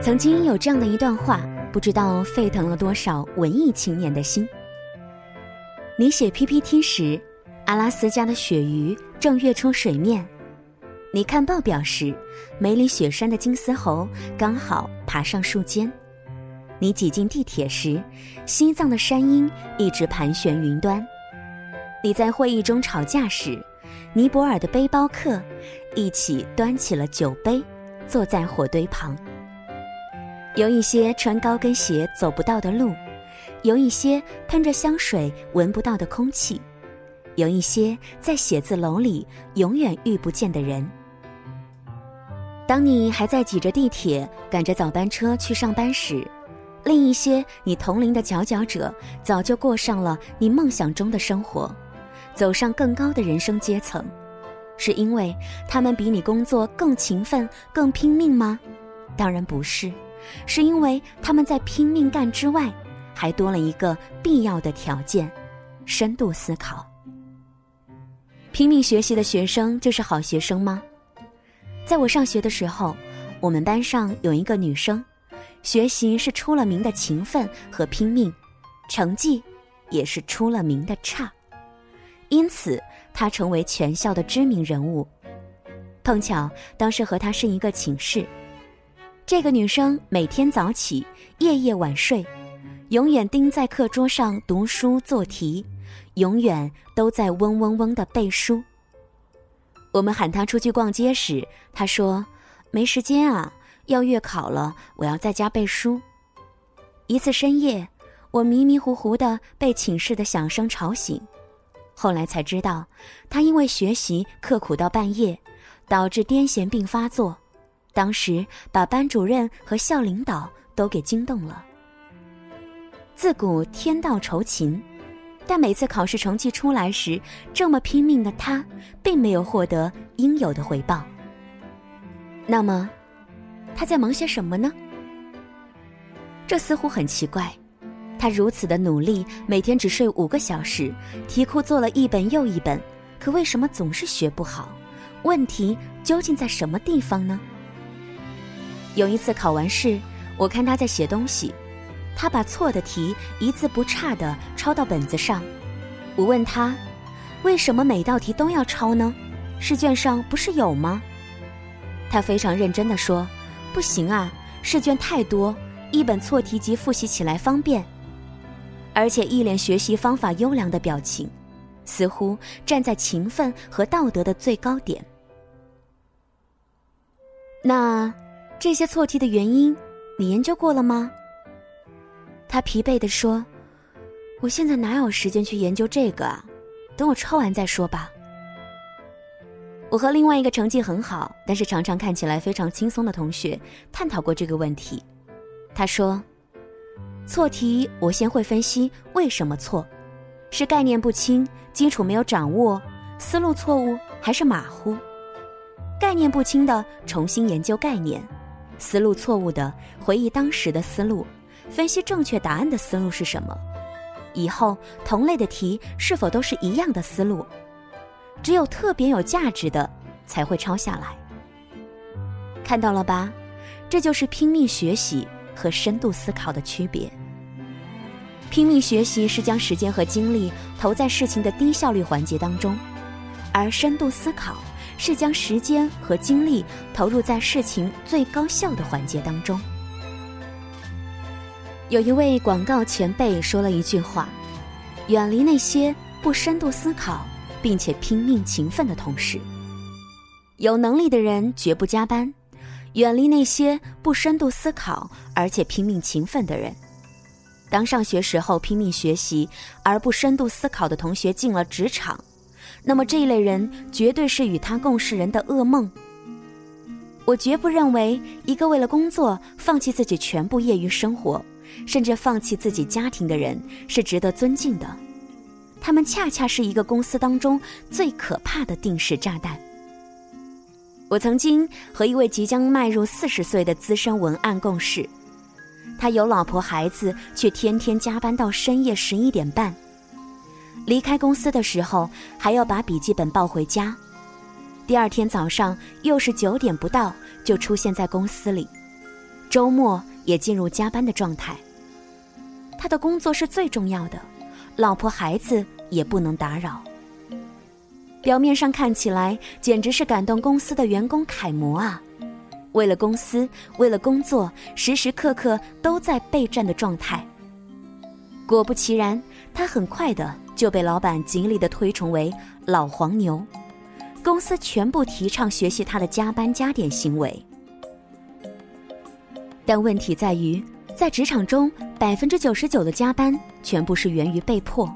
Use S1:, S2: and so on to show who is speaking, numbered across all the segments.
S1: 曾经有这样的一段话，不知道沸腾了多少文艺青年的心。你写 PPT 时，阿拉斯加的鳕鱼正跃出水面；你看报表时，梅里雪山的金丝猴刚好爬上树尖；你挤进地铁时，西藏的山鹰一直盘旋云端；你在会议中吵架时，尼泊尔的背包客一起端起了酒杯，坐在火堆旁。有一些穿高跟鞋走不到的路，有一些喷着香水闻不到的空气，有一些在写字楼里永远遇不见的人。当你还在挤着地铁赶着早班车去上班时，另一些你同龄的佼佼者早就过上了你梦想中的生活，走上更高的人生阶层，是因为他们比你工作更勤奋、更拼命吗？当然不是。是因为他们在拼命干之外，还多了一个必要的条件：深度思考。拼命学习的学生就是好学生吗？在我上学的时候，我们班上有一个女生，学习是出了名的勤奋和拼命，成绩也是出了名的差，因此她成为全校的知名人物。碰巧当时和她是一个寝室。这个女生每天早起，夜夜晚睡，永远盯在课桌上读书做题，永远都在嗡嗡嗡的背书。我们喊她出去逛街时，她说：“没时间啊，要月考了，我要在家背书。”一次深夜，我迷迷糊糊的被寝室的响声吵醒，后来才知道，他因为学习刻苦到半夜，导致癫痫病发作。当时把班主任和校领导都给惊动了。自古天道酬勤，但每次考试成绩出来时，这么拼命的他，并没有获得应有的回报。那么，他在忙些什么呢？这似乎很奇怪。他如此的努力，每天只睡五个小时，题库做了一本又一本，可为什么总是学不好？问题究竟在什么地方呢？有一次考完试，我看他在写东西，他把错的题一字不差的抄到本子上。我问他，为什么每道题都要抄呢？试卷上不是有吗？他非常认真的说：“不行啊，试卷太多，一本错题集复习起来方便。”而且一脸学习方法优良的表情，似乎站在勤奋和道德的最高点。那。这些错题的原因，你研究过了吗？他疲惫地说：“我现在哪有时间去研究这个啊？等我抄完再说吧。”我和另外一个成绩很好，但是常常看起来非常轻松的同学探讨过这个问题。他说：“错题，我先会分析为什么错，是概念不清、基础没有掌握、思路错误，还是马虎？概念不清的，重新研究概念。”思路错误的，回忆当时的思路，分析正确答案的思路是什么？以后同类的题是否都是一样的思路？只有特别有价值的才会抄下来。看到了吧？这就是拼命学习和深度思考的区别。拼命学习是将时间和精力投在事情的低效率环节当中，而深度思考。是将时间和精力投入在事情最高效的环节当中。有一位广告前辈说了一句话：“远离那些不深度思考并且拼命勤奋的同事。有能力的人绝不加班，远离那些不深度思考而且拼命勤奋的人。当上学时候拼命学习而不深度思考的同学进了职场。”那么这一类人绝对是与他共事人的噩梦。我绝不认为一个为了工作放弃自己全部业余生活，甚至放弃自己家庭的人是值得尊敬的。他们恰恰是一个公司当中最可怕的定时炸弹。我曾经和一位即将迈入四十岁的资深文案共事，他有老婆孩子，却天天加班到深夜十一点半。离开公司的时候，还要把笔记本抱回家。第二天早上又是九点不到就出现在公司里，周末也进入加班的状态。他的工作是最重要的，老婆孩子也不能打扰。表面上看起来简直是感动公司的员工楷模啊！为了公司，为了工作，时时刻刻都在备战的状态。果不其然，他很快的就被老板极力的推崇为老黄牛，公司全部提倡学习他的加班加点行为。但问题在于，在职场中，百分之九十九的加班全部是源于被迫，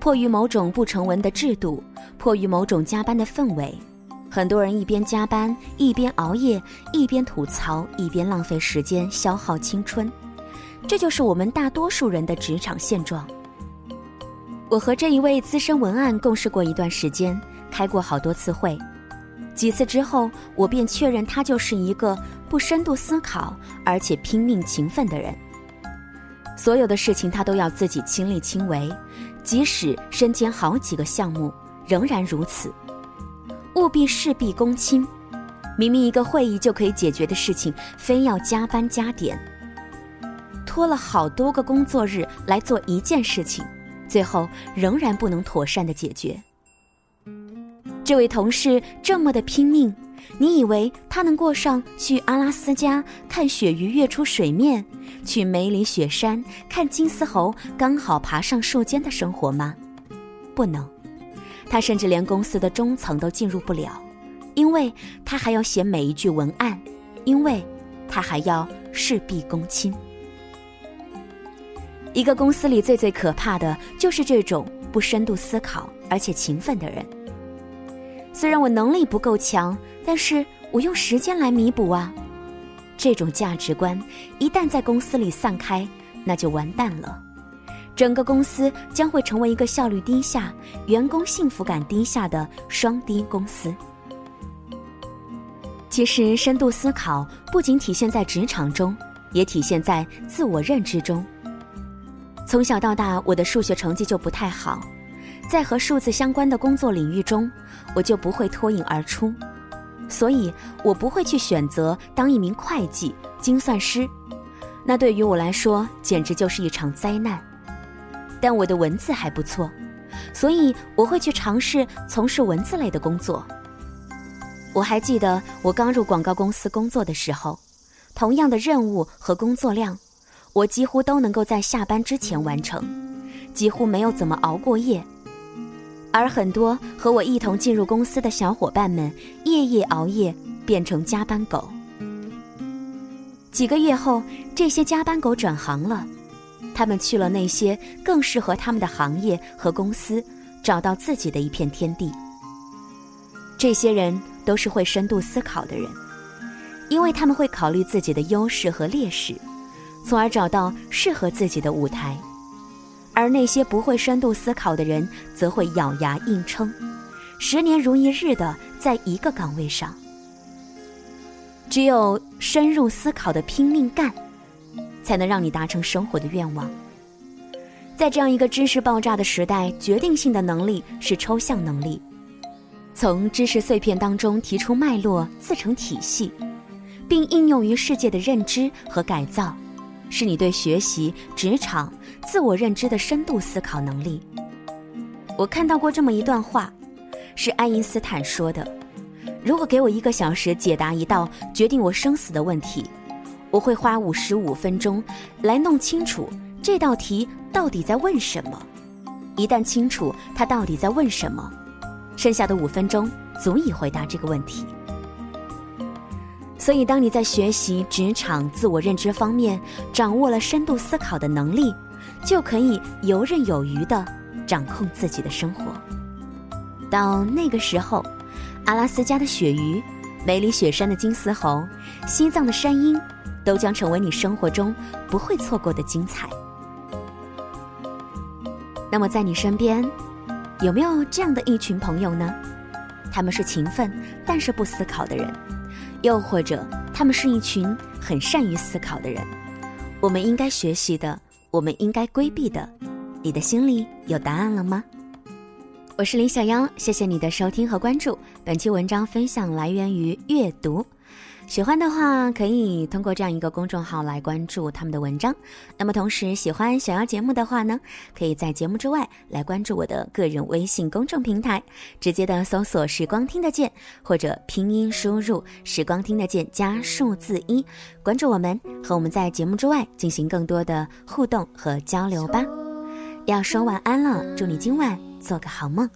S1: 迫于某种不成文的制度，迫于某种加班的氛围。很多人一边加班，一边熬夜，一边吐槽，一边浪费时间，消耗青春。这就是我们大多数人的职场现状。我和这一位资深文案共事过一段时间，开过好多次会。几次之后，我便确认他就是一个不深度思考，而且拼命勤奋的人。所有的事情他都要自己亲力亲为，即使身兼好几个项目，仍然如此。务必事必躬亲，明明一个会议就可以解决的事情，非要加班加点，拖了好多个工作日来做一件事情，最后仍然不能妥善的解决。这位同事这么的拼命，你以为他能过上去阿拉斯加看鳕鱼跃出水面，去梅里雪山看金丝猴刚好爬上树尖的生活吗？不能。他甚至连公司的中层都进入不了，因为他还要写每一句文案，因为他还要事必躬亲。一个公司里最最可怕的就是这种不深度思考而且勤奋的人。虽然我能力不够强，但是我用时间来弥补啊。这种价值观一旦在公司里散开，那就完蛋了。整个公司将会成为一个效率低下、员工幸福感低下的双低公司。其实，深度思考不仅体现在职场中，也体现在自我认知中。从小到大，我的数学成绩就不太好，在和数字相关的工作领域中，我就不会脱颖而出，所以我不会去选择当一名会计、精算师，那对于我来说，简直就是一场灾难。但我的文字还不错，所以我会去尝试从事文字类的工作。我还记得我刚入广告公司工作的时候，同样的任务和工作量，我几乎都能够在下班之前完成，几乎没有怎么熬过夜。而很多和我一同进入公司的小伙伴们，夜夜熬夜变成加班狗。几个月后，这些加班狗转行了。他们去了那些更适合他们的行业和公司，找到自己的一片天地。这些人都是会深度思考的人，因为他们会考虑自己的优势和劣势，从而找到适合自己的舞台。而那些不会深度思考的人，则会咬牙硬撑，十年如一日的在一个岗位上。只有深入思考的拼命干。才能让你达成生活的愿望。在这样一个知识爆炸的时代，决定性的能力是抽象能力，从知识碎片当中提出脉络，自成体系，并应用于世界的认知和改造，是你对学习、职场、自我认知的深度思考能力。我看到过这么一段话，是爱因斯坦说的：“如果给我一个小时解答一道决定我生死的问题。”我会花五十五分钟来弄清楚这道题到底在问什么。一旦清楚他到底在问什么，剩下的五分钟足以回答这个问题。所以，当你在学习、职场、自我认知方面掌握了深度思考的能力，就可以游刃有余地掌控自己的生活。到那个时候，阿拉斯加的鳕鱼、梅里雪山的金丝猴、西藏的山鹰。都将成为你生活中不会错过的精彩。那么，在你身边，有没有这样的一群朋友呢？他们是勤奋但是不思考的人，又或者他们是一群很善于思考的人？我们应该学习的，我们应该规避的，你的心里有答案了吗？我是林小妖，谢谢你的收听和关注。本期文章分享来源于阅读。喜欢的话，可以通过这样一个公众号来关注他们的文章。那么，同时喜欢小妖节目的话呢，可以在节目之外来关注我的个人微信公众平台，直接的搜索“时光听得见”或者拼音输入“时光听得见”加数字一，关注我们，和我们在节目之外进行更多的互动和交流吧。要说晚安了，祝你今晚做个好梦。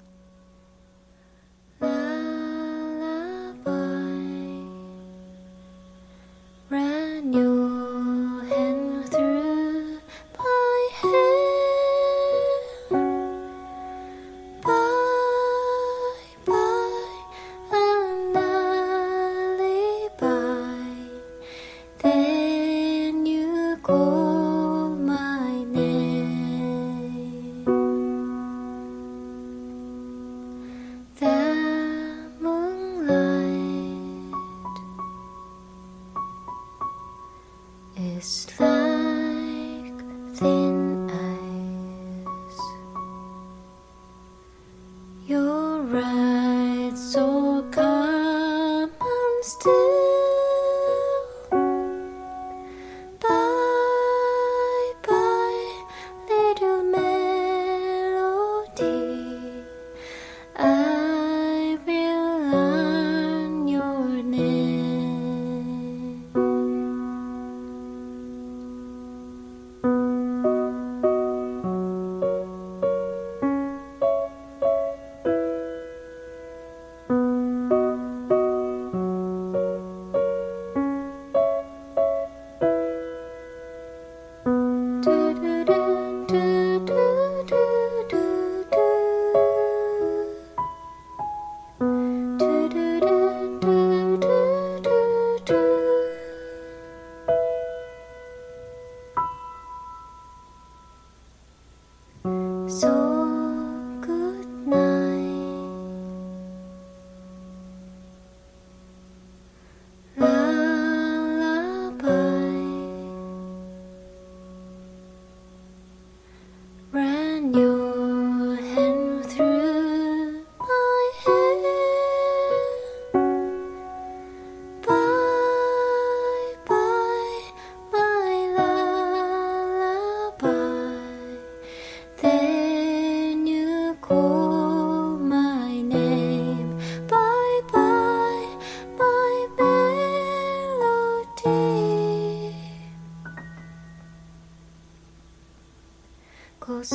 S2: nothing ran your hand through my hair. Bye, bye, my lullaby. Then you call my name. Bye, bye, my melody. 'Cause